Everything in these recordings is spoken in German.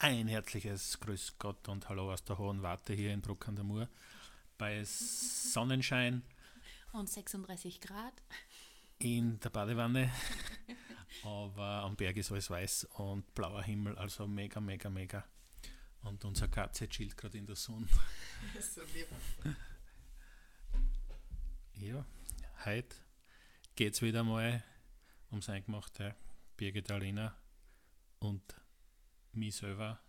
Ein herzliches Grüß Gott und Hallo aus der Hohen Warte hier in Bruck an der Mur bei Sonnenschein. Und 36 Grad. In der Badewanne. Aber am Berg ist alles weiß und blauer Himmel, also mega, mega, mega. Und unser Katze chillt gerade in der Sonne. So ja, heute geht es wieder mal ums Eingemachte. Birgit Alina und mich selber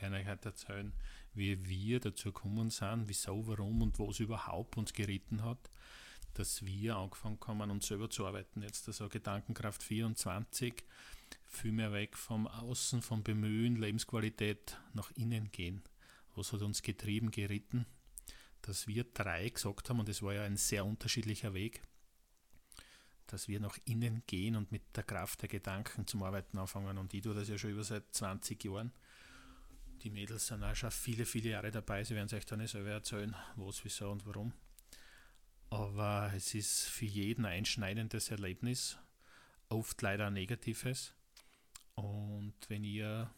werden euch heute erzählen, wie wir dazu gekommen sind, wieso, warum und was überhaupt uns geritten hat, dass wir angefangen haben, uns selber zu arbeiten. Jetzt also Gedankenkraft 24, viel mehr weg vom Außen, vom Bemühen, Lebensqualität nach innen gehen. Was hat uns getrieben, geritten? Dass wir drei gesagt haben, und es war ja ein sehr unterschiedlicher Weg, dass wir nach innen gehen und mit der Kraft der Gedanken zum Arbeiten anfangen. Und ich tue das ja schon über seit 20 Jahren. Die Mädels sind auch schon viele, viele Jahre dabei. Sie werden sich dann nicht selber erzählen, was, wieso und warum. Aber es ist für jeden ein einschneidendes Erlebnis, oft leider ein negatives. Und wenn ihr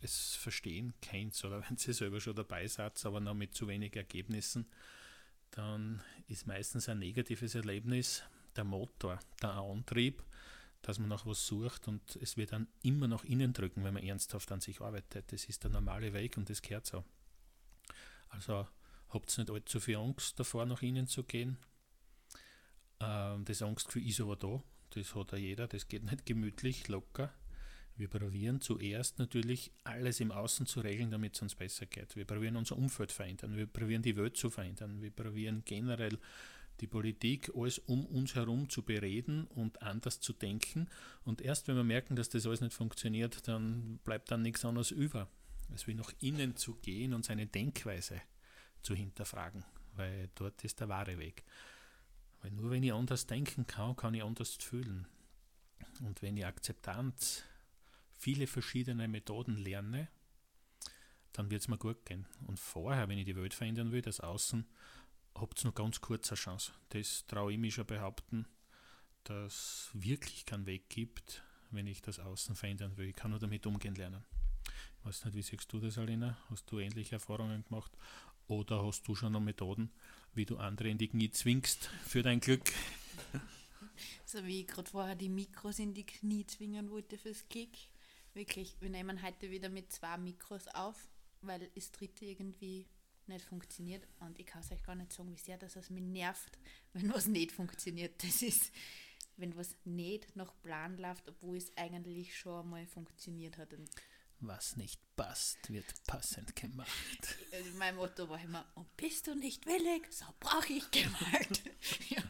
es verstehen könnt oder wenn ihr selber schon dabei seid, aber noch mit zu wenig Ergebnissen, dann ist meistens ein negatives Erlebnis der Motor, der Antrieb, dass man nach was sucht und es wird dann immer nach innen drücken, wenn man ernsthaft an sich arbeitet. Das ist der normale Weg und das gehört so. Also habt nicht allzu viel Angst davor, nach innen zu gehen. Ähm, das Angstgefühl ist aber da, das hat ja jeder, das geht nicht gemütlich, locker. Wir probieren zuerst natürlich alles im Außen zu regeln, damit es uns besser geht. Wir probieren unser Umfeld verändern, wir probieren die Welt zu verändern, wir probieren generell die Politik, alles um uns herum zu bereden und anders zu denken. Und erst wenn wir merken, dass das alles nicht funktioniert, dann bleibt dann nichts anderes über, als wie nach innen zu gehen und seine Denkweise zu hinterfragen, weil dort ist der wahre Weg. Weil nur wenn ich anders denken kann, kann ich anders fühlen. Und wenn ich Akzeptanz, viele verschiedene Methoden lerne, dann wird es mir gut gehen. Und vorher, wenn ich die Welt verändern will, das Außen, habt noch ganz kurz eine Chance. Das traue ich mich schon behaupten, dass wirklich keinen Weg gibt, wenn ich das Außen verändern will. Ich kann nur damit umgehen lernen. Ich weiß nicht, wie siehst du das, Alina? Hast du ähnliche Erfahrungen gemacht? Oder hast du schon noch Methoden, wie du andere in die Knie zwingst für dein Glück? So wie ich gerade vorher die Mikros in die Knie zwingen wollte fürs Kick. Wirklich, wir nehmen heute wieder mit zwei Mikros auf, weil das dritte irgendwie nicht funktioniert. Und ich kann es euch gar nicht sagen, wie sehr das es mich nervt, wenn was nicht funktioniert. Das ist, wenn was nicht nach Plan läuft, obwohl es eigentlich schon einmal funktioniert hat. Und was nicht passt, wird passend gemacht. Also mein Motto war immer, und bist du nicht willig, so brauche ich Gewalt. ja,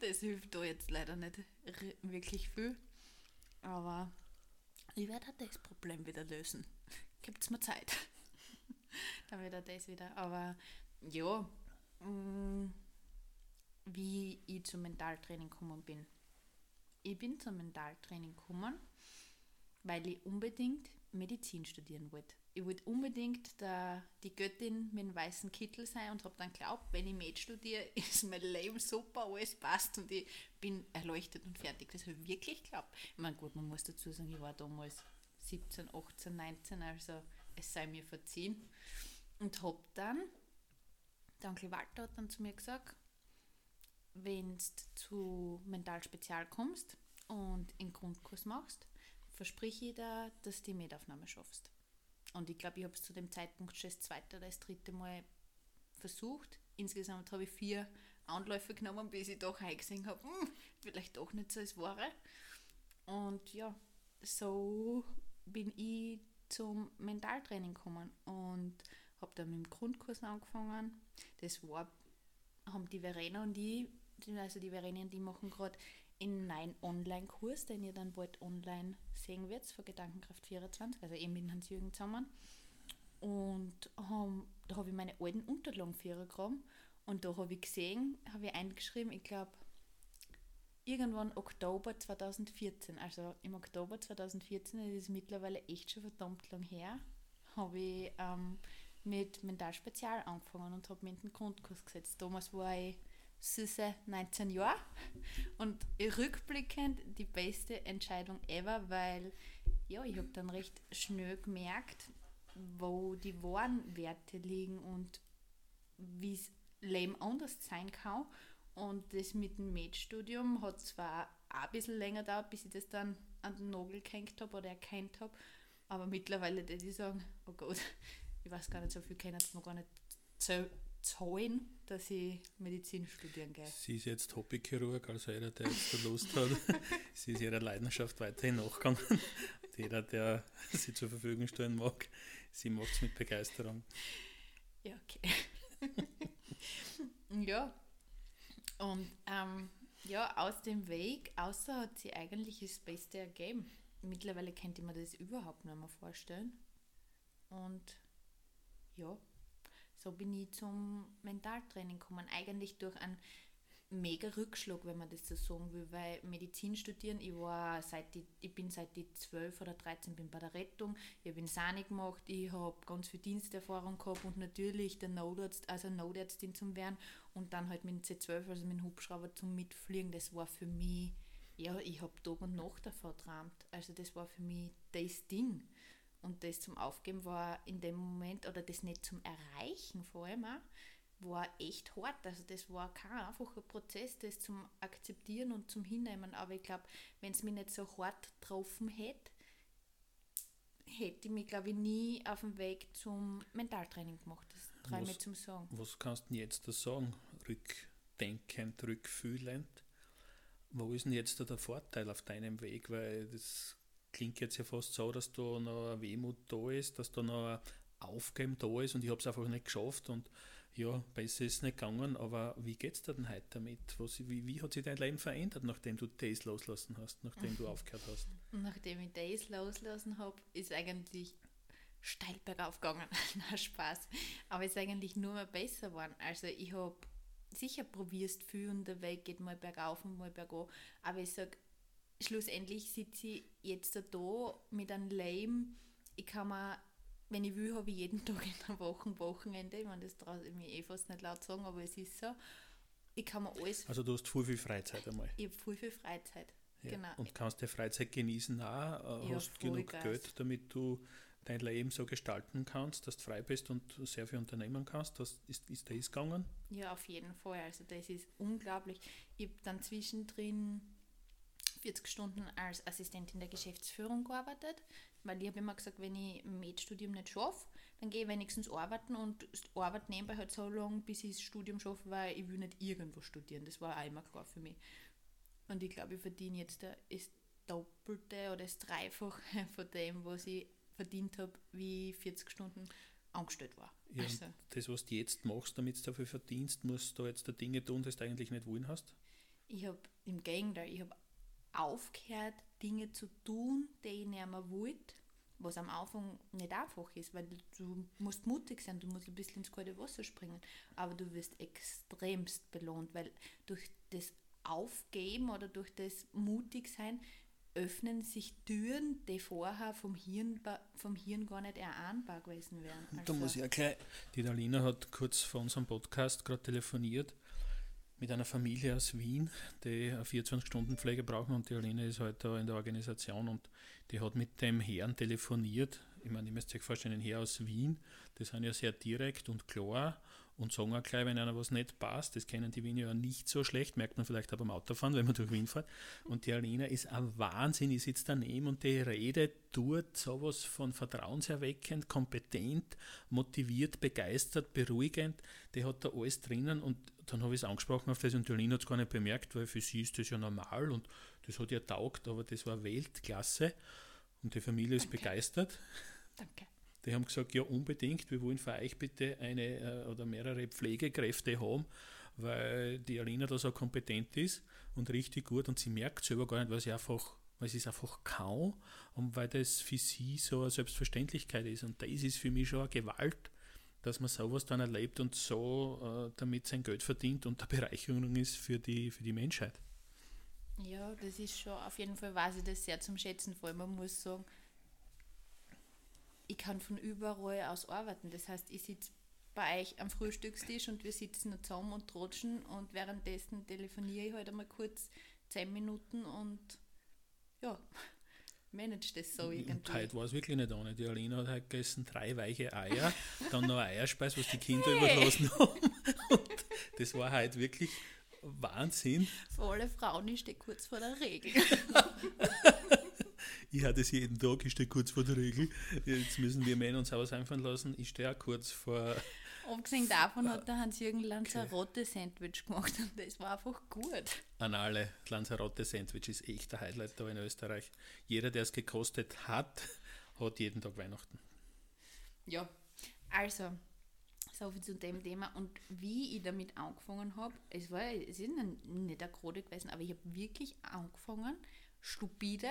das hilft da jetzt leider nicht wirklich viel. Aber ich werde das Problem wieder lösen. Gibt es mir Zeit dann wieder das wieder. Aber ja, mm, wie ich zum Mentaltraining gekommen bin. Ich bin zum Mentaltraining gekommen, weil ich unbedingt Medizin studieren wollte. Ich wollte unbedingt der, die Göttin mit dem weißen Kittel sein und habe dann geglaubt, wenn ich Med studiere, ist mein Leben super, alles passt und ich bin erleuchtet und fertig. Das habe ich wirklich geglaubt. Ich meine, gut, man muss dazu sagen, ich war damals 17, 18, 19, also es sei mir verziehen. Und habe dann, der Onkel Walter hat dann zu mir gesagt, wenn du zu Mental Spezial kommst und einen Grundkurs machst, verspreche ich dir, dass du die Metaufnahme schaffst. Und ich glaube, ich habe es zu dem Zeitpunkt schon das zweite oder das dritte Mal versucht. Insgesamt habe ich vier Anläufe genommen, bis ich doch eingesehen habe, hm, vielleicht doch nicht so das Wahre. Und ja, so bin ich zum Mentaltraining gekommen und habe dann mit dem Grundkurs angefangen. Das war, haben die Verena und die, also die Verena und die machen gerade einen neuen Online-Kurs, den ihr dann bald online sehen werdet, für Gedankenkraft 24, also eben mit Hans-Jürgen zusammen. Und haben, da habe ich meine alten Unterlagen für und da habe ich gesehen, habe ich eingeschrieben, ich glaube, irgendwann Oktober 2014, also im Oktober 2014, das ist mittlerweile echt schon verdammt lang her, habe ich ähm, mit Mental Spezial angefangen und habe mit dem Grundkurs gesetzt. Damals war ich süße 19 Jahre und rückblickend die beste Entscheidung ever, weil ja, ich habe dann recht schnell gemerkt, wo die wahren Werte liegen und wie es Leben anders sein kann. Und das mit dem Med-Studium hat zwar auch ein bisschen länger gedauert, bis ich das dann an den Nagel gehängt habe oder erkannt habe. Aber mittlerweile würde ich sagen, oh Gott, ich weiß gar nicht, so viel können es noch gar nicht zahlen, dass ich Medizin studieren gehe. Sie ist jetzt Hobbychirurg, also jeder, der jetzt Lust hat, sie ist ihrer Leidenschaft weiterhin nachgegangen. jeder, der sie zur Verfügung stellen mag, sie macht es mit Begeisterung. Ja, okay. ja. Und ähm, ja, aus dem Weg, außer hat sie eigentlich das Beste ergeben. Mittlerweile könnte man das überhaupt nicht mehr vorstellen. Und ja, so bin ich zum Mentaltraining gekommen. Eigentlich durch einen mega Rückschlag, wenn man das so sagen will, weil Medizin studieren, ich war seit die, ich bin seit ich 12 oder 13 bin bei der Rettung, ich habe in Sani gemacht, ich habe ganz viel Diensterfahrung gehabt und natürlich der Notarzt, also Notärztin zum werden und dann halt mit dem C12, also mit dem Hubschrauber zum Mitfliegen, das war für mich, ja, ich habe Tag und Nacht davor geträumt, also das war für mich das Ding. Und das zum Aufgeben war in dem Moment, oder das nicht zum Erreichen vor allem auch, war echt hart. Also das war kein einfacher Prozess, das zum Akzeptieren und zum Hinnehmen. Aber ich glaube, wenn es mich nicht so hart getroffen hätte, hätte ich mich, glaube ich, nie auf den Weg zum Mentaltraining gemacht. Das traue ich mir zum Sagen. Was kannst du jetzt da sagen? Rückdenkend, rückfühlend. Wo ist denn jetzt da der Vorteil auf deinem Weg? Weil das klingt jetzt ja fast so, dass da noch eine Wehmut da ist, dass da noch ein Aufgeben da ist und ich habe es einfach nicht geschafft und ja, besser ist es nicht gegangen, aber wie geht es dir denn heute damit? Was, wie, wie hat sich dein Leben verändert, nachdem du das loslassen hast, nachdem du aufgehört hast? Nachdem ich das loslassen habe, ist eigentlich steil bergauf gegangen. Na, Spaß. Aber es ist eigentlich nur mehr besser geworden. Also ich habe sicher probierst viel und der Weg geht mal bergauf und mal bergab, aber ich sage, schlussendlich sitze ich jetzt da mit einem Leben, ich kann mir wenn ich will, habe ich jeden Tag in der Woche Wochenende. Ich meine, das traue ich mir eh fast nicht laut sagen, aber es ist so. Ich kann mir alles. Also du hast viel, viel Freizeit einmal. Ich habe viel, viel Freizeit. Ja. Genau. Und kannst der Freizeit genießen auch? Ja, hast genug Gas. Geld, damit du dein Leben so gestalten kannst, dass du frei bist und sehr viel unternehmen kannst. Das ist, ist das gegangen? Ja, auf jeden Fall. Also das ist unglaublich. Ich habe dann zwischendrin 40 Stunden als Assistentin der Geschäftsführung gearbeitet, weil ich habe immer gesagt, wenn ich Med-Studium nicht schaffe, dann gehe ich wenigstens arbeiten und arbeite nebenbei halt so lange, bis ich das Studium schaffe, weil ich will nicht irgendwo studieren. Das war auch immer klar für mich. Und ich glaube, ich verdiene jetzt das Doppelte oder das Dreifache von dem, was ich verdient habe, wie 40 Stunden angestellt war. Ja, also. Das, was du jetzt machst, damit du dafür verdienst, musst du jetzt da Dinge tun, die du eigentlich nicht wollen hast? Ich habe im Gegenteil, ich habe aufgehört, Dinge zu tun, die ich nicht mehr wollte, was am Anfang nicht einfach ist, weil du musst mutig sein, du musst ein bisschen ins kalte Wasser springen, aber du wirst extremst belohnt, weil durch das Aufgeben oder durch das Mutigsein öffnen sich Türen, die vorher vom Hirn, vom Hirn gar nicht erahnbar gewesen wären. Also da muss ich erklären, die Dalina hat kurz vor unserem Podcast gerade telefoniert mit einer Familie aus Wien, die eine 24-Stunden-Pflege brauchen und die Aline ist heute halt in der Organisation und die hat mit dem Herrn telefoniert. Ich meine, ihr müsst euch vorstellen, ein Herr aus Wien, die sind ja sehr direkt und klar und sagen auch gleich, wenn einer was nicht passt. Das kennen die Wiener ja nicht so schlecht, merkt man vielleicht auch beim Autofahren, wenn man durch Wien fährt. Und die Alina ist ein Wahnsinn, ich sitze daneben und die redet tut sowas von vertrauenserweckend, kompetent, motiviert, begeistert, beruhigend. Die hat da alles drinnen und dann habe ich es angesprochen auf das und die Alina hat es gar nicht bemerkt, weil für sie ist das ja normal und das hat ihr taugt, aber das war Weltklasse und die Familie ist Danke. begeistert. Danke. Die haben gesagt, ja unbedingt, wir wollen für euch bitte eine äh, oder mehrere Pflegekräfte haben, weil die Alina da so kompetent ist und richtig gut und sie merkt selber gar nicht, weil sie einfach, weil sie es einfach kaum und weil das für sie so eine Selbstverständlichkeit ist. Und das ist für mich schon eine Gewalt, dass man sowas dann erlebt und so äh, damit sein Geld verdient und eine Bereicherung ist für die, für die Menschheit. Ja, das ist schon, auf jeden Fall weiß ich das sehr zum Schätzen, vor allem man muss sagen, ich kann von überall aus arbeiten. Das heißt, ich sitze bei euch am Frühstückstisch und wir sitzen zusammen und trotschen und währenddessen telefoniere ich halt einmal kurz zehn Minuten und ja. managt das so Und irgendwie. heute war es wirklich nicht ohne. Die Alina hat heute gegessen drei weiche Eier, dann noch Eierspeis, was die Kinder Nee. überlassen haben. Und das war heute wirklich Wahnsinn. Für alle Frauen ist der kurz vor der Regel. Ich hatte es jeden Tag, ich stehe kurz vor der Regel. Jetzt müssen wir Männer uns auch was einfallen lassen. Ich stehe auch kurz vor. Abgesehen davon hat der Hans-Jürgen Lanzarote Sandwich gemacht und das war einfach gut. An alle Lanzarote-Sandwich ist echt der Highlight da in Österreich. Jeder, der es gekostet hat, hat jeden Tag Weihnachten. Ja, also, so viel zu dem Thema. Und wie ich damit angefangen habe, es war es ist nicht- nicht eine Krone gewesen, aber ich habe wirklich angefangen, stupide,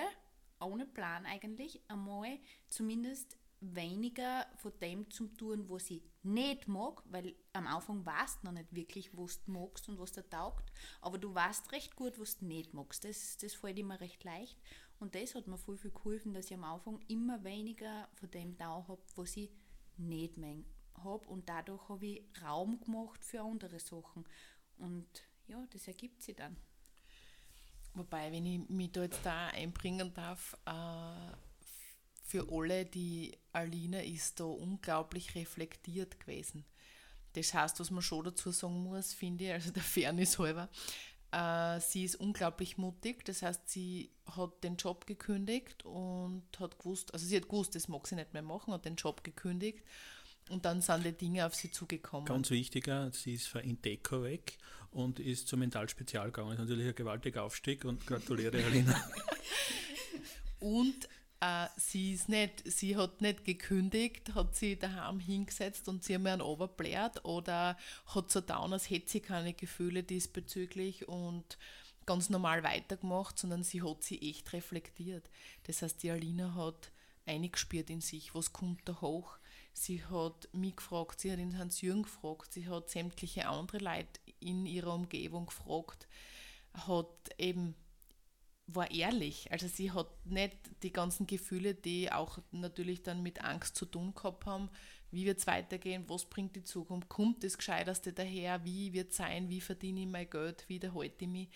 ohne Plan eigentlich, einmal zumindest weniger von dem zu tun, was ich nicht mag, weil am Anfang weißt du noch nicht wirklich, was du magst und was dir taugt, aber du weißt recht gut, was du nicht magst. Das, das fällt immer recht leicht und das hat mir voll viel geholfen, dass ich am Anfang immer weniger von dem da habe, was ich nicht mehr habe und dadurch habe ich Raum gemacht für andere Sachen und ja, das ergibt sich dann. Wobei, wenn ich mich da jetzt da einbringen darf, äh, für alle, die Alina ist da unglaublich reflektiert gewesen. Das heißt, was man schon dazu sagen muss, finde ich, also der Fairness halber, äh, sie ist unglaublich mutig. Das heißt, sie hat den Job gekündigt und hat gewusst, also sie hat gewusst, das mag sie nicht mehr machen, hat den Job gekündigt und dann sind die Dinge auf sie zugekommen. Ganz wichtiger, sie ist von Inteco weg und ist zum Mentalspezial gegangen. Das ist natürlich ein gewaltiger Aufstieg und gratuliere, Alina. Und äh, sie ist nicht, sie hat nicht gekündigt, hat sie daheim hingesetzt und sie haben einen runterbläht oder hat so down, als hätte sie keine Gefühle diesbezüglich und ganz normal weitergemacht, sondern sie hat sie echt reflektiert. Das heißt, die Alina hat eingespürt in sich, was kommt da hoch. Sie hat mich gefragt, sie hat den Hans-Jürgen gefragt, sie hat sämtliche andere Leute in ihrer Umgebung gefragt, hat eben war ehrlich. Also sie hat nicht die ganzen Gefühle, die auch natürlich dann mit Angst zu tun gehabt haben, wie wird es weitergehen, was bringt die Zukunft, kommt das Gescheiterste daher, wie wird es sein, wie verdiene ich mein Geld, wie erhalte ich mich.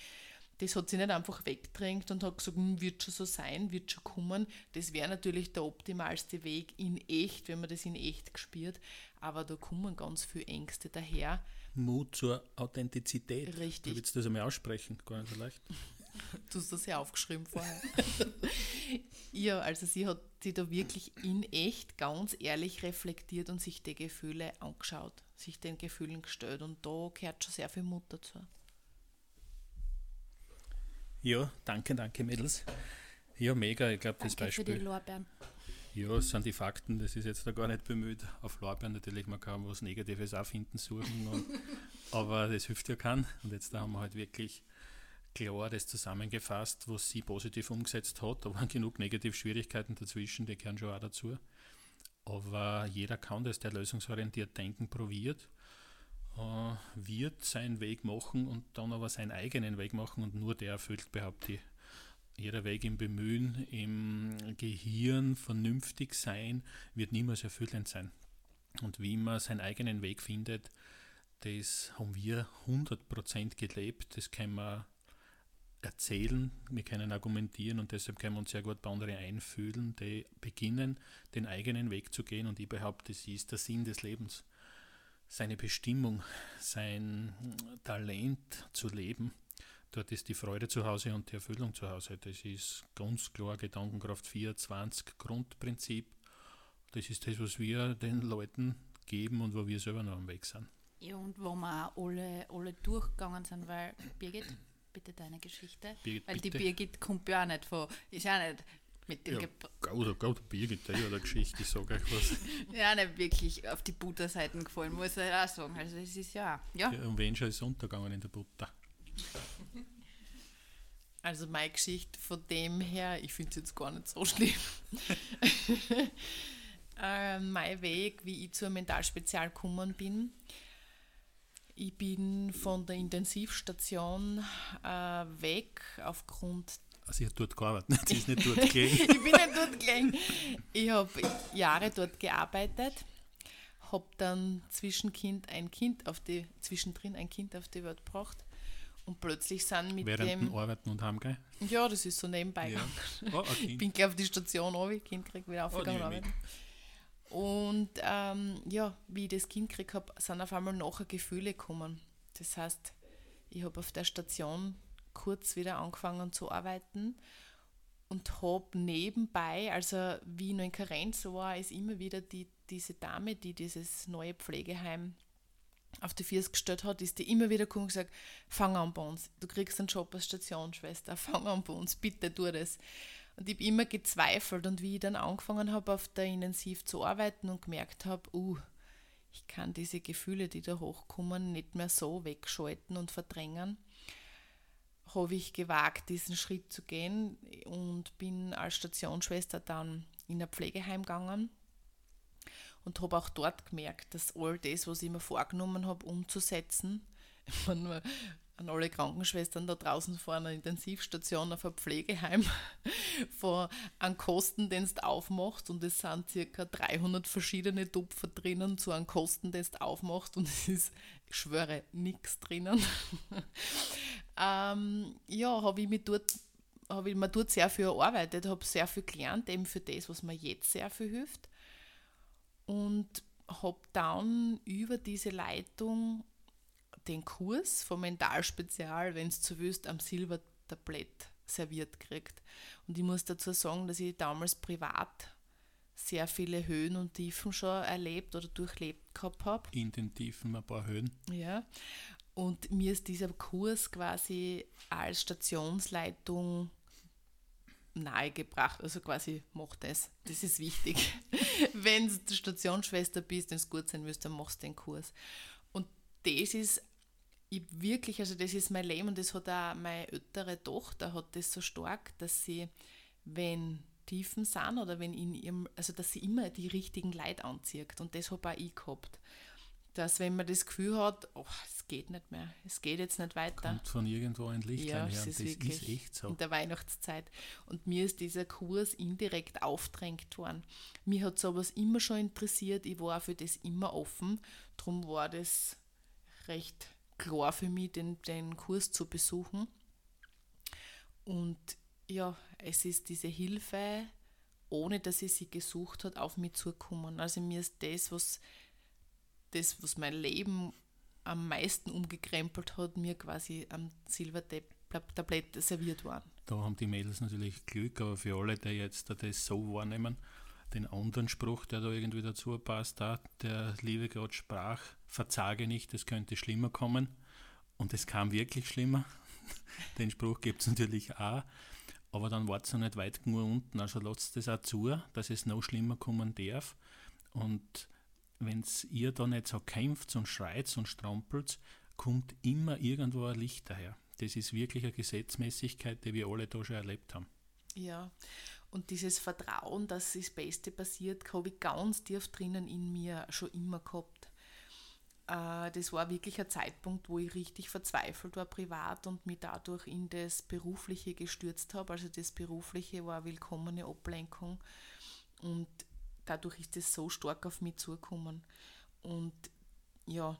Das hat sie nicht einfach weggedrängt und hat gesagt, "Hm, wird schon so sein, wird schon kommen. Das wäre natürlich der optimalste Weg in echt, wenn man das in echt gespürt. Aber da kommen ganz viele Ängste daher. Mut zur Authentizität. Richtig. Du willst das einmal aussprechen, gar nicht so leicht. Du hast das ja aufgeschrieben vorher. ja, also sie hat sich da wirklich in echt ganz ehrlich reflektiert und sich die Gefühle angeschaut, sich den Gefühlen gestellt und da gehört schon sehr viel Mut dazu. Ja, danke, danke, Mädels. Ja, mega. Ich glaube, das Danke für die Beispiel. Lorbeeren. Ja, das sind die Fakten. Das ist jetzt da gar nicht bemüht. Auf Lorbeeren natürlich, man kann was Negatives auch finden, suchen. Und, aber das hilft ja keinen. Und jetzt da haben wir halt wirklich klar das zusammengefasst, was sie positiv umgesetzt hat. Da waren genug negative Schwierigkeiten dazwischen, die gehören schon auch dazu. Aber jeder kann das, der lösungsorientiert denken probiert, äh, wird seinen Weg machen und dann aber seinen eigenen Weg machen und nur der erfüllt, behaupte ich. Jeder Weg im Bemühen, im Gehirn vernünftig sein, wird niemals erfüllend sein. Und wie man seinen eigenen Weg findet, das haben wir 100% gelebt. Das können wir erzählen, wir können argumentieren und deshalb können wir uns sehr gut bei anderen einfühlen, die beginnen, den eigenen Weg zu gehen. Und ich behaupte, das ist der Sinn des Lebens. Seine Bestimmung, sein Talent zu leben. Dort ist die Freude zu Hause und die Erfüllung zu Hause. Das ist ganz klar Gedankenkraft 24 Grundprinzip. Das ist das, was wir den Leuten geben und wo wir selber noch am Weg sind. Ja, und wo wir auch alle, alle durchgegangen sind, weil Birgit, bitte deine Geschichte. Birgit, weil die bitte. Birgit kommt ja auch nicht von, ist ja nicht mit dem Ja, Gott, Gott, Birgit, der hat eine Geschichte, ich sage euch was. ja nicht wirklich auf die Butterseiten gefallen, muss ich auch sagen. Also das ist ja, ja. Ja, und wen schon ist untergegangen in der Butter? Also meine Geschichte von dem her, ich finde es jetzt gar nicht so schlimm. äh, mein Weg, wie ich zur Mentalspezial gekommen bin. Ich bin von der Intensivstation äh, weg aufgrund Also, sie hat dort gearbeitet, sie ist nicht dort gelegen. ich bin nicht dort gelegen. Ich habe Jahre dort gearbeitet, habe dann Zwischenkind ein Kind auf die, zwischendrin ein Kind auf die Welt gebracht Und plötzlich sind mit Während dem. Arbeiten und Heimgehen? Ja, das ist so nebenbei Ja. Oh, ein Ich bin gleich auf die Station runter, Kind krieg wieder aufgegangen. die arbeiten. und ähm, ja, wie ich das Kind gekriegt habe, sind auf einmal nachher Gefühle gekommen. Das heißt, ich habe auf der Station kurz wieder angefangen zu arbeiten und habe nebenbei, also wie ich noch in Karenz war, ist immer wieder die, diese Dame, die dieses neue Pflegeheim auf die Füße gestellt hat, ist die immer wieder gekommen und gesagt, fang an bei uns, du kriegst einen Job als Stationsschwester, fang an bei uns, bitte tu das. Und ich habe immer gezweifelt. Und wie ich dann angefangen habe, auf der Intensiv zu arbeiten und gemerkt habe, uh, ich kann diese Gefühle, die da hochkommen, nicht mehr so wegschalten und verdrängen, habe ich gewagt, diesen Schritt zu gehen und bin als Stationsschwester dann in ein Pflegeheim gegangen und habe auch dort gemerkt, dass all das, was ich mir vorgenommen habe, umzusetzen, ich meine, an alle Krankenschwestern da draußen vor einer Intensivstation auf ein Pflegeheim von einem Kostendienst aufmacht und es sind circa 300 verschiedene Tupfer drinnen zu einem Kostendienst aufmacht und es ist, ich schwöre, nichts drinnen. ähm, ja, habe ich mich dort habe ich mir dort sehr viel erarbeitet, habe sehr viel gelernt, eben für das, was mir jetzt sehr viel hilft und habe dann über diese Leitung den Kurs vom Mentalspezial, wenn es zu willst, am Silbertablett serviert kriegt. Und ich muss dazu sagen, dass ich damals privat sehr viele Höhen und Tiefen schon erlebt oder durchlebt gehabt habe. In den Tiefen ein paar Höhen. Ja. Und mir ist dieser Kurs quasi als Stationsleitung nahegebracht. Also quasi, mach das. Das ist wichtig. Wenn du Stationsschwester bist, wenn es gut sein willst, dann machst du den Kurs. Und das ist ich wirklich, also das ist mein Leben und das hat auch meine ältere Tochter, hat das so stark, dass sie, wenn Tiefen sind oder wenn in ihrem, also dass sie immer die richtigen Leute anzieht. Und das habe auch ich gehabt. Dass wenn man das Gefühl hat, oh, es geht nicht mehr, es geht jetzt nicht weiter. Kommt von irgendwo ein Lichtlein Ja, her. ist das wirklich ist echt so. in der Weihnachtszeit. Und mir ist dieser Kurs indirekt aufdrängt worden. Mir hat sowas immer schon interessiert, ich war für das immer offen. Darum war das recht klar für mich, den, den Kurs zu besuchen. Und ja, es ist diese Hilfe, ohne dass ich sie gesucht hat, auf mich zugekommen. Also mir ist das, was, das, was mein Leben am meisten umgekrempelt hat, mir quasi am Silbertablett serviert worden. Da haben die Mädels natürlich Glück, aber für alle, die jetzt das so wahrnehmen, den anderen Spruch, der da irgendwie dazu passt, da, der Liebe Gott sprach, verzage nicht, es könnte schlimmer kommen. Und es kam wirklich schlimmer. Den Spruch gibt es natürlich auch. Aber dann war es noch nicht weit genug unten. Also lasst es auch zu, dass es noch schlimmer kommen darf. Und wenn ihr da nicht so kämpft und schreit und strampelt, kommt immer irgendwo ein Licht daher. Das ist wirklich eine Gesetzmäßigkeit, die wir alle da schon erlebt haben. Ja, und dieses Vertrauen, dass das Beste passiert, habe ich ganz tief drinnen in mir schon immer gehabt. Äh, Das war wirklich ein Zeitpunkt, wo ich richtig verzweifelt war privat und mich dadurch in das Berufliche gestürzt habe. Also das Berufliche war eine willkommene Ablenkung und dadurch ist es so stark auf mich zugekommen. Und ja,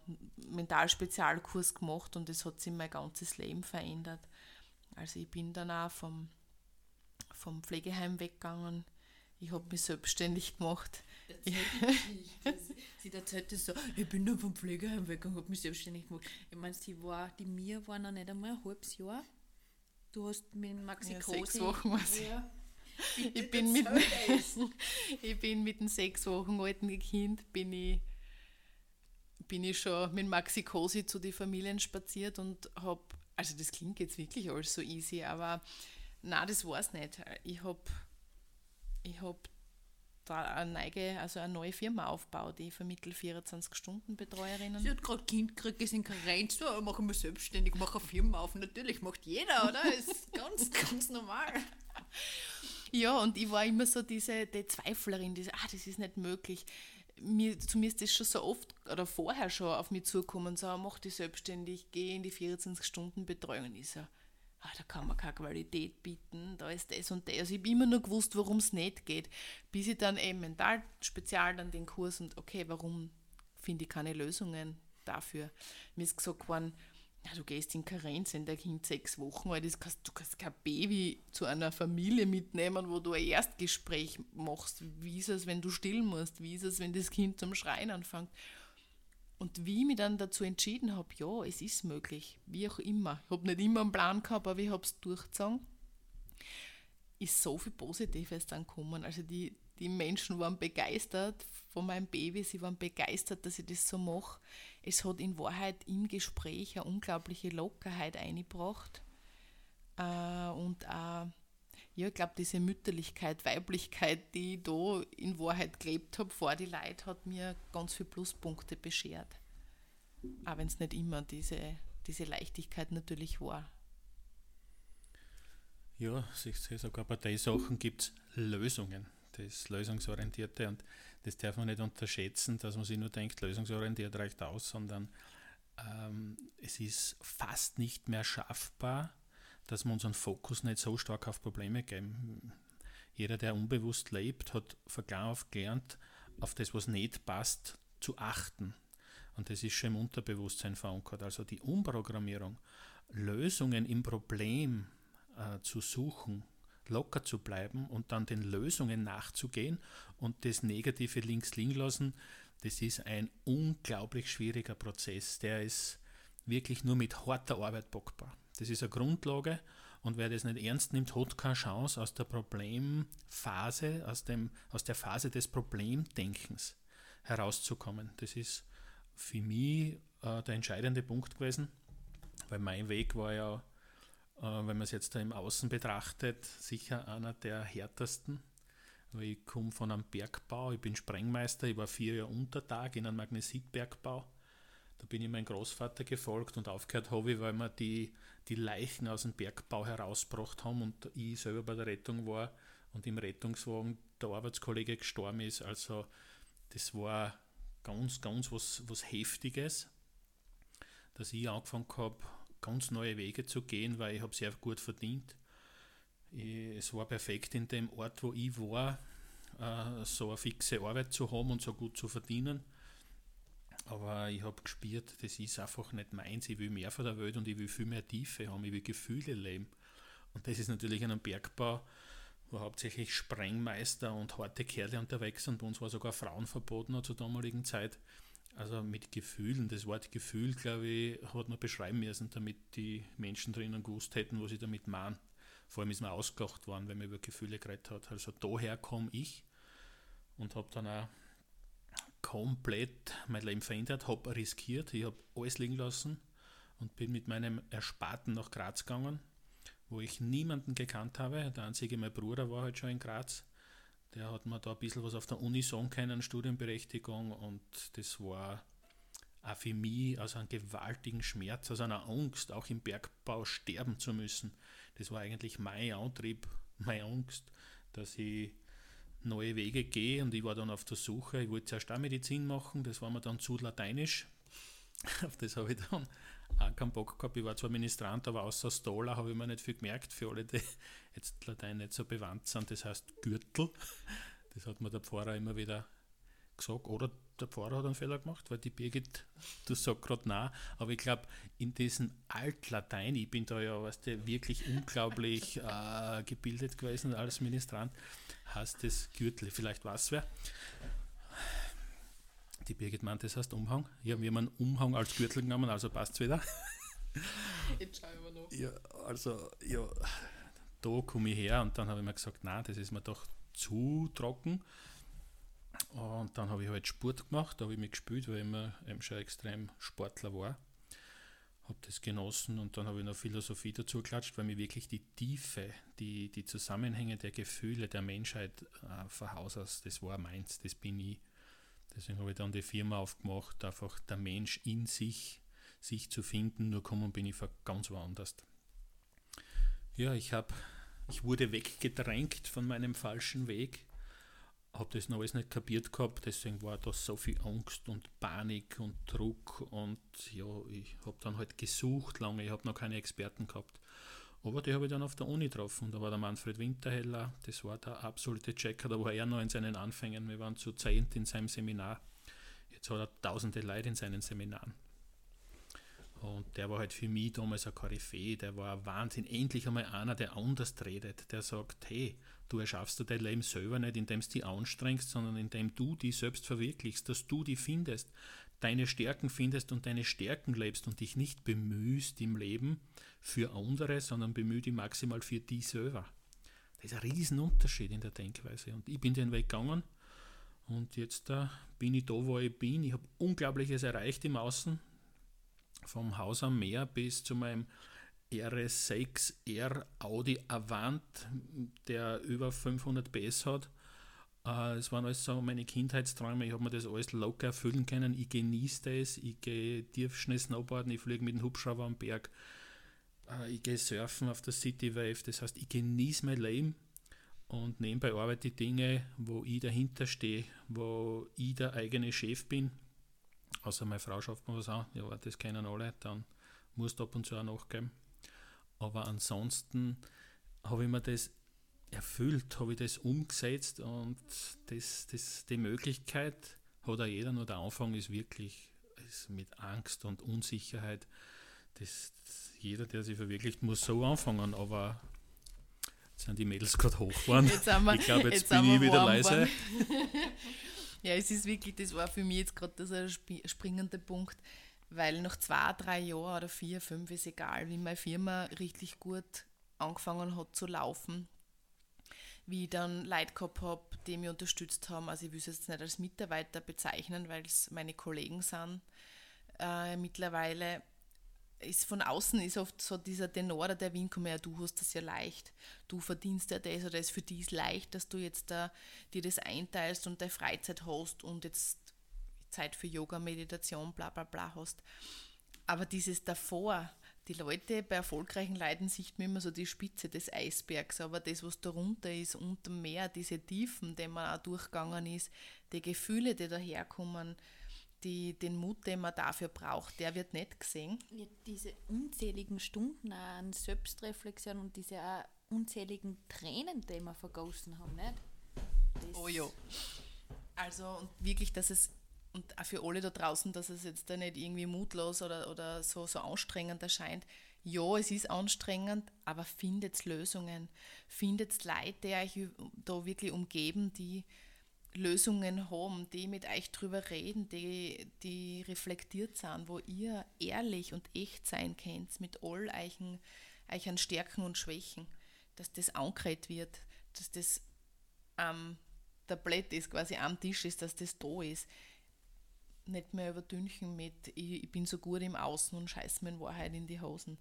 Mentalspezialkurs gemacht und das hat sich mein ganzes Leben verändert. Also ich bin dann auch vom, vom Pflegeheim weggegangen. Ich habe mich selbstständig gemacht. Sie erzählt das so, ich bin nur vom Pflegeheim weg und habe mich selbstständig gemacht. Ich meine, sie war, die mir war noch nicht einmal ein halbes Jahr. Du hast mit Maxi Ja, Cosi- sechs Wochen war's. Ja. Ich bin, mit, ich bin mit einem sechs Wochen alten Kind, bin ich, bin ich schon mit Maxi Cosi zu den Familien spaziert und habe, also das klingt jetzt wirklich alles so easy, aber nein, das war es nicht. Ich habe ich hab da eine, neue, also eine neue Firma aufgebaut, ich vermittle 24-Stunden-Betreuerinnen. Sie hat gerade Kind gekriegt, ist in Karenz, so, machen wir selbstständig, mache eine Firma auf. Natürlich macht jeder, oder? Ist ganz, ganz normal. Ja, und ich war immer so diese die Zweiflerin, diese, ah, das ist nicht möglich. Mir, zu ist das schon so oft oder vorher schon auf mich zugekommen, so, mach dich selbstständig, geh in die 24-Stunden-Betreuung. Und ich so, ah, da kann man keine Qualität bieten, da ist das und das. Also ich habe immer nur gewusst, warum es nicht geht, bis ich dann eben mental spezial dann den Kurs und okay, warum finde ich keine Lösungen dafür? Mir ist gesagt worden, ja, du gehst in Karenz, wenn der Kind sechs Wochen alt ist, kannst, du kannst kein Baby zu einer Familie mitnehmen, wo du ein Erstgespräch machst. Wie ist es, wenn du still musst? Wie ist es, wenn das Kind zum Schreien anfängt? Und wie ich mich dann dazu entschieden habe, ja, es ist möglich, wie auch immer. Ich habe nicht immer einen Plan gehabt, aber ich habe es durchgezogen, ist so viel Positives dann gekommen. Also die, die Menschen waren begeistert von meinem Baby, sie waren begeistert, dass ich das so mache. Es hat in Wahrheit im Gespräch eine unglaubliche Lockerheit eingebracht. Äh, und auch, ja, ich glaube, diese Mütterlichkeit, Weiblichkeit, die ich da in Wahrheit gelebt habe vor die Leute, hat mir ganz viele Pluspunkte beschert. Auch wenn es nicht immer diese, diese Leichtigkeit natürlich war. Ja, ich sehe sogar bei den Sachen gibt es Lösungen das Lösungsorientierte und das darf man nicht unterschätzen, dass man sich nur denkt, lösungsorientiert reicht aus, sondern ähm, es ist fast nicht mehr schaffbar, dass wir unseren Fokus nicht so stark auf Probleme geben. Jeder, der unbewusst lebt, hat von klar auf gelernt, auf das, was nicht passt, zu achten. Und das ist schon im Unterbewusstsein verankert. Also die Umprogrammierung, Lösungen im Problem äh, zu suchen, locker zu bleiben und dann den Lösungen nachzugehen und das Negative links liegen lassen, das ist ein unglaublich schwieriger Prozess. Der ist wirklich nur mit harter Arbeit bockbar. Das ist eine Grundlage und wer das nicht ernst nimmt, hat keine Chance aus der Problemphase, aus, dem, aus der Phase des Problemdenkens herauszukommen. Das ist für mich äh, der entscheidende Punkt gewesen, weil mein Weg war ja wenn man es jetzt da im Außen betrachtet, sicher einer der härtesten. Ich komme von einem Bergbau, ich bin Sprengmeister, ich war vier Jahre Untertag in einem Magnesitbergbau. Da bin ich meinem Großvater gefolgt und aufgehört habe ich, weil wir die, die Leichen aus dem Bergbau herausgebracht haben und ich selber bei der Rettung war und im Rettungswagen der Arbeitskollege gestorben ist. Also das war ganz, ganz was, was Heftiges, dass ich angefangen habe, ganz neue Wege zu gehen, weil ich habe sehr gut verdient. Ich, es war perfekt in dem Ort, wo ich war, äh, so eine fixe Arbeit zu haben und so gut zu verdienen. Aber ich habe gespürt, das ist einfach nicht meins. Ich will mehr von der Welt und ich will viel mehr Tiefe haben. Ich will Gefühle leben. Und das ist natürlich in einem Bergbau, wo hauptsächlich Sprengmeister und harte Kerle unterwegs sind. Bei uns war sogar Frauen verboten zur damaligen Zeit. Also mit Gefühlen, das Wort Gefühl, glaube ich, hat man beschreiben müssen, damit die Menschen drinnen gewusst hätten, was sie damit meinen. Vor allem ist man ausgelacht worden, wenn man über Gefühle geredet hat. Also daher komme ich und habe dann auch komplett mein Leben verändert, habe riskiert, ich habe alles liegen lassen und bin mit meinem Ersparten nach Graz gegangen, wo ich niemanden gekannt habe. Der einzige, mein Bruder war halt schon in Graz der hat mir da ein bisschen was auf der Uni sagen können, Studienberechtigung und das war auch für mich aus einem gewaltigen Schmerz, aus einer Angst, auch im Bergbau sterben zu müssen. Das war eigentlich mein Antrieb, meine Angst, dass ich neue Wege gehe und ich war dann auf der Suche. Ich wollte zuerst auch Medizin machen, das war mir dann zu lateinisch. Auf das habe ich dann keinen Bock gehabt. Ich war zwar Ministrant, aber außer Stola habe ich mir nicht viel gemerkt, für alle, die jetzt Latein nicht so bewandt sind. Das heißt Gürtel. Das hat mir der Pfarrer immer wieder gesagt. Oder der Pfarrer hat einen Fehler gemacht, weil die Birgit, du sagst gerade nah, aber ich glaube, in diesem Altlatein, ich bin da ja weißt du, wirklich unglaublich äh, gebildet gewesen als Ministrant, heißt das Gürtel. Vielleicht weiß wer. Die Birgit meint, das heißt Umhang. Ja, wir haben einen Umhang als Gürtel genommen, also passt es wieder. Jetzt schauen wir noch. Ja, also, ja, da komme ich her und dann habe ich mir gesagt, nein, das ist mir doch zu trocken. Und dann habe ich halt Sport gemacht, da habe ich mich gespielt, weil ich immer eben schon extrem Sportler war. Habe das genossen und dann habe ich noch Philosophie dazu geklatscht, weil mir wirklich die Tiefe, die, die Zusammenhänge der Gefühle der Menschheit äh, von Haus aus, das war meins, das bin ich. Deswegen habe ich dann die Firma aufgemacht, einfach der Mensch in sich, sich zu finden. Nur kommen bin ich ganz woanders. Ja, ich habe, ich wurde weggedrängt von meinem falschen Weg, habe das noch alles nicht kapiert gehabt, deswegen war da so viel Angst und Panik und Druck und ja, ich habe dann halt gesucht lange, ich habe noch keine Experten gehabt. Aber die habe ich dann auf der Uni getroffen. Da war der Manfred Winterheller, das war der absolute Checker, da war er noch in seinen Anfängen. Wir waren zu zehnt in seinem Seminar. Jetzt hat er tausende Leute in seinen Seminaren. Und der war halt für mich damals ein Koryphäe, der war ein Wahnsinn. Endlich einmal einer, der anders redet, der sagt, hey, du erschaffst du dein Leben selber nicht, indem du dich anstrengst, sondern indem du dich selbst verwirklichst, dass du die findest, deine Stärken findest und deine Stärken lebst und dich nicht bemühst im Leben für andere, sondern bemühe dich maximal für dich selber. Das ist ein Riesenunterschied in der Denkweise. Und ich bin den Weg gegangen und jetzt uh, bin ich da, wo ich bin. Ich habe Unglaubliches erreicht im Außen, vom Haus am Meer bis zu meinem RS6R Audi Avant, der über 500 PS hat. Uh, es waren alles so meine Kindheitsträume. Ich habe mir das alles locker erfüllen können. Ich genieße das. Ich gehe tiefschnell Snowboarden. Ich fliege mit dem Hubschrauber am Berg. Uh, ich gehe surfen auf der City Wave. Das heißt, ich genieße mein Leben und nebenbei arbeite ich Dinge, wo ich dahinter stehe, wo ich der eigene Chef bin. Außer meine Frau schafft mir was an. Ja, das kennen alle. Dann musst du ab und zu auch nachgeben. Aber ansonsten habe ich mir das erfüllt, habe ich das umgesetzt und das, das, die Möglichkeit hat auch jeder, nur der Anfang ist wirklich ist mit Angst und Unsicherheit. Das, jeder, der sich verwirklicht, muss so anfangen, aber jetzt sind die Mädels gerade hoch geworden. ich glaube, jetzt, jetzt bin ich wieder leise. ja, es ist wirklich, das war für mich jetzt gerade der springende Punkt, weil nach zwei, drei Jahren oder vier, fünf ist egal, wie meine Firma richtig gut angefangen hat zu laufen, wie ich dann Leute gehabt habe, die mich unterstützt haben. Also ich will es jetzt nicht als Mitarbeiter bezeichnen, weil es meine Kollegen sind. Äh, mittlerweile ist von außen ist oft so dieser Tenor, der Wien kommt, ja, du hast das ja leicht, du verdienst ja das oder es für dich leicht, dass du jetzt da dir das einteilst und deine Freizeit hast und jetzt Zeit für Yoga, Meditation, bla bla bla hast. Aber dieses davor, die Leute bei erfolgreichen Leuten sieht man immer so die Spitze des Eisbergs, aber das, was darunter ist, unter dem Meer, diese Tiefen, die man auch durchgegangen ist, die Gefühle, die daherkommen, die, den Mut, den man dafür braucht, der wird nicht gesehen. Ja, diese unzähligen Stunden an Selbstreflexion und diese unzähligen Tränen, die wir vergossen haben, nicht? Das oh ja. Also und wirklich, dass es und auch für alle da draußen, dass es jetzt da nicht irgendwie mutlos oder, oder so, so anstrengend erscheint. Ja, es ist anstrengend, aber findet Lösungen. Findet Leute, die euch da wirklich umgeben, die Lösungen haben, die mit euch drüber reden, die, die reflektiert sind, wo ihr ehrlich und echt sein könnt mit all euren, euren Stärken und Schwächen, dass das ankret wird, dass das am Tablett ist, quasi am Tisch ist, dass das da ist nicht mehr überdünchen mit, ich, ich bin so gut im Außen und scheiß mir in Wahrheit in die Hosen.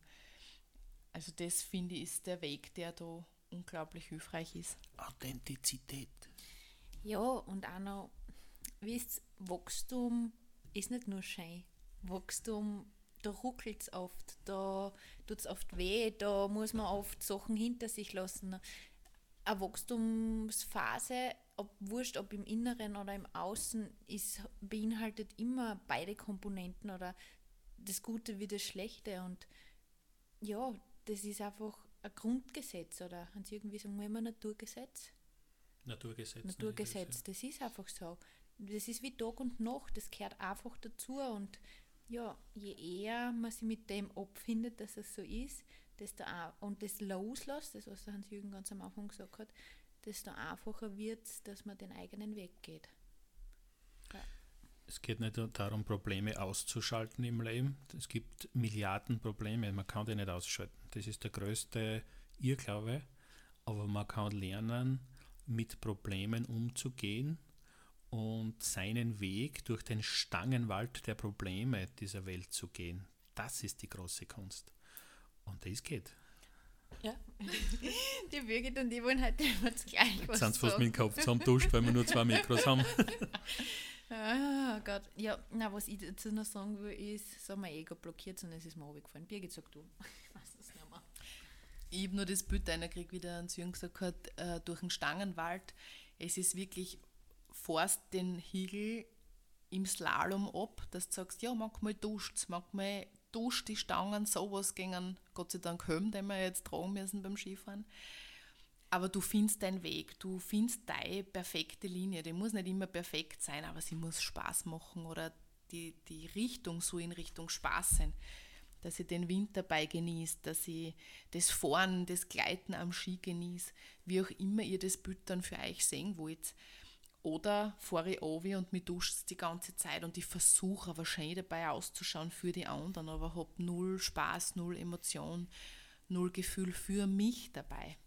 Also das finde ich ist der Weg, der da unglaublich hilfreich ist. Authentizität. Ja, und auch noch, wisst Wachstum ist nicht nur schön. Wachstum, da ruckelt es oft, da tut es oft weh, da muss man oft Sachen hinter sich lassen. Eine Wachstumsphase ob wurscht, ob im Inneren oder im Außen, ist, beinhaltet immer beide Komponenten oder das Gute wie das Schlechte. Und ja, das ist einfach ein Grundgesetz oder Sie irgendwie sagen wir immer Naturgesetz? Naturgesetz. Naturgesetz, das ist einfach so. Das ist wie Tag und Nacht, das gehört einfach dazu und ja, je eher man sich mit dem abfindet, dass es so ist, desto auch, und das loslässt, das was der Hans-Jürgen ganz am Anfang gesagt hat, desto einfacher wird es, dass man den eigenen Weg geht. Ja. Es geht nicht darum, Probleme auszuschalten im Leben. Es gibt Milliarden Probleme, man kann die nicht ausschalten. Das ist der größte Irrglaube. Aber man kann lernen, mit Problemen umzugehen und seinen Weg durch den Stangenwald der Probleme dieser Welt zu gehen. Das ist die große Kunst. Und das geht. Ja. Die Birgit und die wollen heute immer gleich Jetzt was sind sie fast mit dem Kopf zusammenduscht, weil wir nur zwei Mikros haben. Ah oh Gott. Ja, na, was ich dazu noch sagen will, ist, so mein Ego blockiert und es ist mir runtergefallen. Birgit, sag du. Ich weiß es nicht mehr. Ich habe nur das Bild einer gekriegt, wie der Hans Jürgen gesagt hat, äh, durch den Stangenwald. Es ist wirklich, forst den Hügel im Slalom ab, dass du sagst, ja, manchmal duscht es, manchmal duscht die Stangen, sowas gingen Gott sei Dank Helm, den wir jetzt tragen müssen beim Skifahren. Aber du findest deinen Weg, du findest deine perfekte Linie. Die muss nicht immer perfekt sein, aber sie muss Spaß machen oder die, die Richtung so in Richtung Spaß sein. dass ich den Wind dabei genieße, dass ich das Fahren, das Gleiten am Ski genieße, wie auch immer ihr das Bild dann für euch sehen wollt. Oder fahre ich runter und mich duscht die ganze Zeit und ich versuche schön dabei auszuschauen für die anderen, aber habe null Spaß, null Emotion, null Gefühl für mich dabei.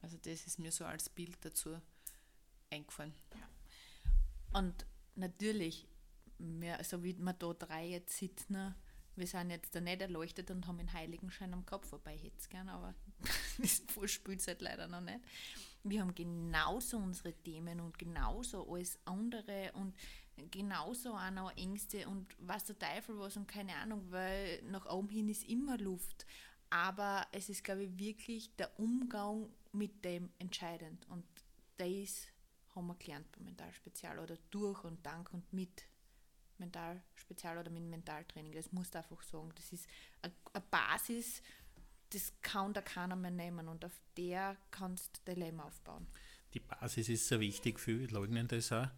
Also das ist mir so als Bild dazu eingefallen. Und natürlich, wir, so wie wir da drei jetzt sitzen, wir sind jetzt da nicht erleuchtet und haben einen Heiligenschein am Kopf, wobei hätte es gerne, aber spielt halt leider noch nicht. Wir haben genauso unsere Themen und genauso alles andere und genauso auch noch Ängste und was der Teufel was und keine Ahnung, weil nach oben hin ist immer Luft. Aber es ist, glaube ich, wirklich der Umgang mit dem entscheidend. Und das haben wir gelernt beim Mentalspezial oder durch und dank und mit Mentalspezial oder mit Mentaltraining. Das musst du einfach sagen. Das ist eine Basis, das kann da keiner mehr nehmen und auf der kannst du dein Leben aufbauen. Die Basis ist sehr wichtig, viele leugnen das auch.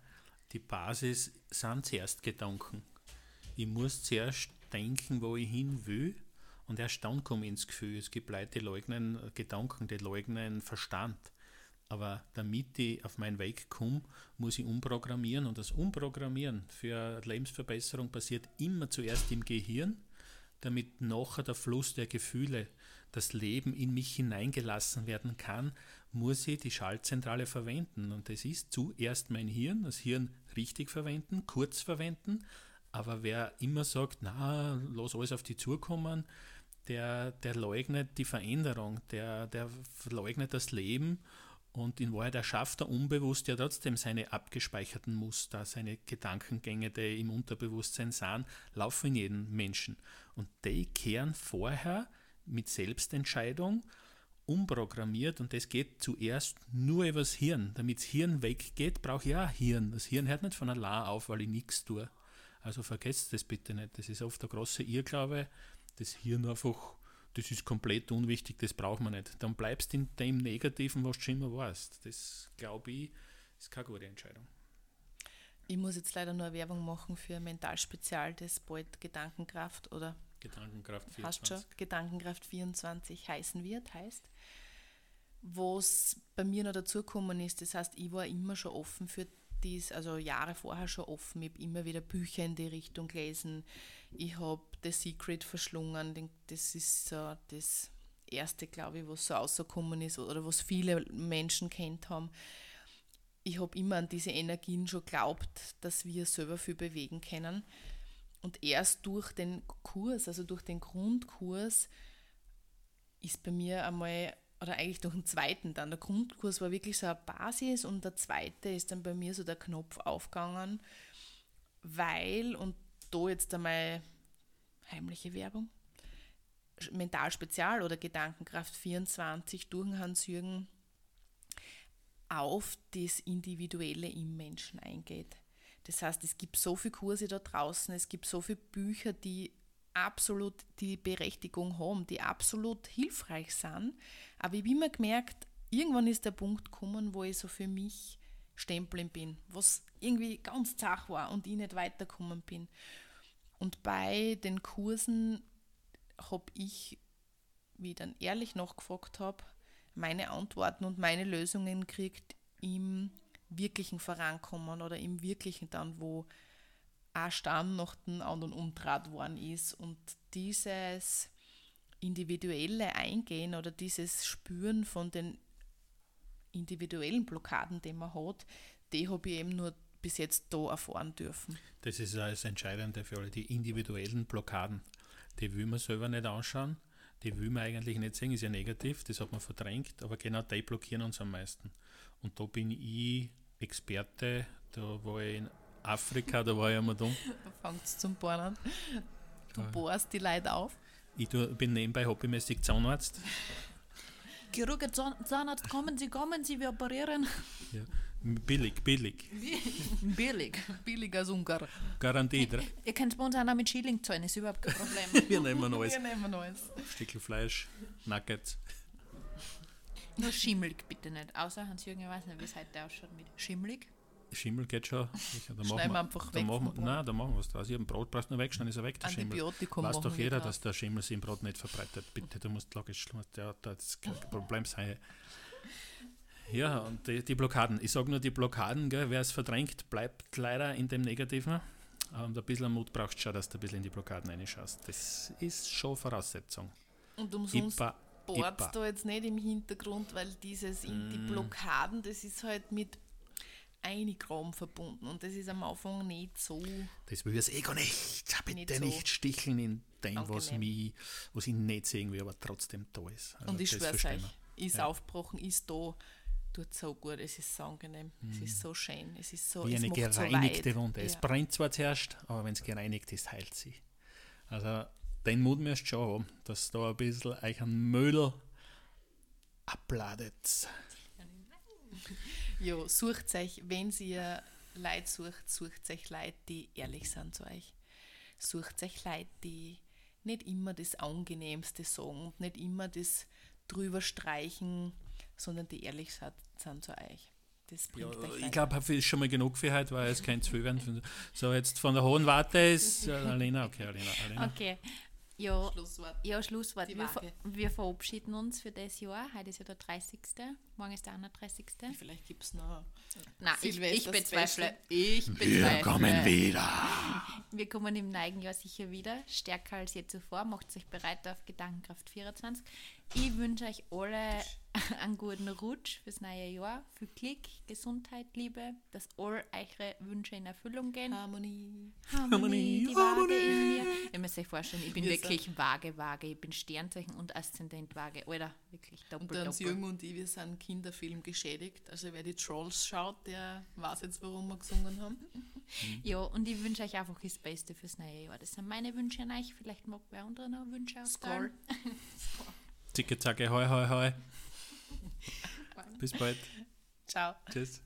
Die Basis sind zuerst Gedanken. Ich muss zuerst denken, wo ich hin will und erst dann komme ich ins Gefühl. Es gibt Leute, die leugnen Gedanken, die leugnen Verstand. Aber damit ich auf meinen Weg komme, muss ich umprogrammieren. Und das Umprogrammieren für Lebensverbesserung passiert immer zuerst im Gehirn, damit nachher der Fluss der Gefühle, das Leben in mich hineingelassen werden kann, muss ich die Schaltzentrale verwenden. Und das ist zuerst mein Hirn, das Hirn richtig verwenden, kurz verwenden. Aber wer immer sagt, na, lass alles auf die zukommen, der, der leugnet die Veränderung, der, der leugnet das Leben und in Wahrheit erschafft er unbewusst ja trotzdem seine abgespeicherten Muster, seine Gedankengänge, die im Unterbewusstsein sind, laufen in jedem Menschen. Und die kehren vorher mit Selbstentscheidung umprogrammiert und das geht zuerst nur übers Hirn. Damit das Hirn weggeht, brauche ich auch Hirn. Das Hirn hört nicht von allein auf, weil ich nichts tue. Also vergesst das bitte nicht. Das ist oft der große Irrglaube, das Hirn einfach das ist komplett unwichtig, das braucht man nicht. Dann bleibst du in dem Negativen, was du schon immer warst. Das, glaube ich, ist keine gute Entscheidung. Ich muss jetzt leider nur Werbung machen für Mentalspezial, das bald Gedankenkraft oder Gedankenkraft 24. Schon, Gedankenkraft 24 heißen wird, heißt. Was bei mir noch dazugekommen ist, das heißt, ich war immer schon offen für dies, also Jahre vorher schon offen. Ich habe immer wieder Bücher in die Richtung gelesen. Ich habe The Secret verschlungen. Das ist so das erste, glaube ich, was so rausgekommen ist oder was viele Menschen kennt haben. Ich habe immer an diese Energien schon geglaubt, dass wir selber viel bewegen können. Und erst durch den Kurs, also durch den Grundkurs, ist bei mir einmal, oder eigentlich durch den zweiten dann, der Grundkurs war wirklich so eine Basis und der zweite ist dann bei mir so der Knopf aufgegangen, weil, und da jetzt einmal heimliche Werbung, Mentalspezial oder Gedankenkraft 24 durch Hans-Jürgen auf das Individuelle im Menschen eingeht. Das heißt, es gibt so viele Kurse da draußen, es gibt so viele Bücher, die absolut die Berechtigung haben, die absolut hilfreich sind. Aber ich habe immer gemerkt, irgendwann ist der Punkt gekommen, wo ich so für mich stempeln bin, was irgendwie ganz zach war und ich nicht weitergekommen bin. Und bei den Kursen habe ich, wie ich dann ehrlich nachgefragt habe, meine Antworten und meine Lösungen kriegt im wirklichen Vorankommen oder im wirklichen dann, wo ein Stamm nach dem anderen umdraht worden ist. Und dieses individuelle Eingehen oder dieses Spüren von den individuellen Blockaden, die man hat, die habe ich eben nur bis jetzt da erfahren dürfen. Das ist das Entscheidende für alle, die individuellen Blockaden. Die will man selber nicht anschauen, die will man eigentlich nicht sehen, ist ja negativ, das hat man verdrängt, aber genau die blockieren uns am meisten. Und da bin ich Experte, da war ich in Afrika, da war ich einmal dumm. Da fängt es zum Bohren an. Du bohrst die Leute auf. Ich bin nebenbei hobbymäßig Zahnarzt. Chirurge, Zahnarzt, kommen Sie, kommen Sie, wir operieren. Ja. Billig, billig. billig. Billig als Ungar. Garantiert. Ihr, ihr könnt bei uns auch noch mit Schilling zahlen, ist überhaupt kein Problem. Wir nehmen alles. Wir nehmen alles. Stückel Fleisch, Nuggets. Nur schimmelig bitte nicht. Außer Hans-Jürgen, ich weiß nicht, wie es heute ausschaut mit schimmelig. Schimmel geht schon. Sicher, da Schneiden wir einfach da weg machen wir. Nein, da machen wir was draus. Ich habe ein Brot, brauchst nur wegschneiden, ist er weg, der Schimmel. Antibiotikum Weiß machen doch jeder, dass der Schimmel sich im Brot nicht verbreitet. Bitte, du musst logisch, muss der da jetzt kein Problem sein. Ja, und die, die Blockaden. Ich sage nur, die Blockaden, gell, wer es verdrängt, bleibt leider in dem Negativen. Und ein bisschen Mut brauchst du schon, dass du ein bisschen in die Blockaden reinschaust. Das ist schon Voraussetzung. Und umsonst bohrt da jetzt nicht im Hintergrund, weil dieses in die Mm. Blockaden, das ist halt mit Einigraum verbunden und das ist am Anfang nicht so. Das will ich eh gar nicht. Bitte Nicht nicht, so sticheln in dem, was, mich, was ich nicht sehen will, aber trotzdem da ist. Also und ich das schwör's euch, ist Ja. aufgebrochen, ist da, tut so gut, es ist so angenehm, es ist so schön, es ist so. Wie es eine so gereinigte weit. Wunde. Es Ja. brennt zwar zuerst, aber wenn es gereinigt ist, heilt sie. Also den Mut müsst ihr schon haben, dass da ein bisschen euch ein Müll abladet. Ja, sucht euch, wenn ihr Leute sucht, sucht euch Leute, die ehrlich sind zu euch. Sucht euch Leute, die nicht immer das Angenehmste sagen und nicht immer das drüber streichen, sondern die ehrlich sind, zu euch. Das Ja, bringt euch ich glaube, das ist schon mal genug für heute, weil es kein viel werden. So, jetzt von der hohen Warte ist äh, Alena. Okay, Alena. Alena. Okay. Ja, Schlusswort. ja Schlusswort. Wir, wir verabschieden uns für das Jahr. Heute ist ja der 30. Morgen ist der 31. Vielleicht gibt es noch Nein, ich, ich bezweifle. Ich Wir bezweifle. kommen wieder. Wir kommen im neuen Jahr sicher wieder, stärker als je zuvor. Macht euch bereit auf Gedankenkraft 24. Ich wünsche euch alle einen guten Rutsch fürs neue Jahr. Viel Glück, Gesundheit, Liebe, dass all eure Wünsche in Erfüllung gehen. Harmonie. Harmonie, die Harmonie. Waage in mir. Ihr müsst euch vorstellen, ich bin Wir wirklich Waage, Waage. Ich bin Sternzeichen und Aszendent Waage. Alter, wirklich Und doppelt, dann doppelt. Jürgen und ich, wir sind Kinderfilm geschädigt. Also wer die Trolls schaut, der weiß jetzt, warum wir gesungen haben. Ja, und ich wünsche euch einfach das Beste fürs neue Jahr. Das sind meine Wünsche an euch. Vielleicht mag wer andere noch Wünsche Skoll. ausstellen. Zicke, zacke, hoi, hoi, hoi. Bis bald. Ciao. Tschüss.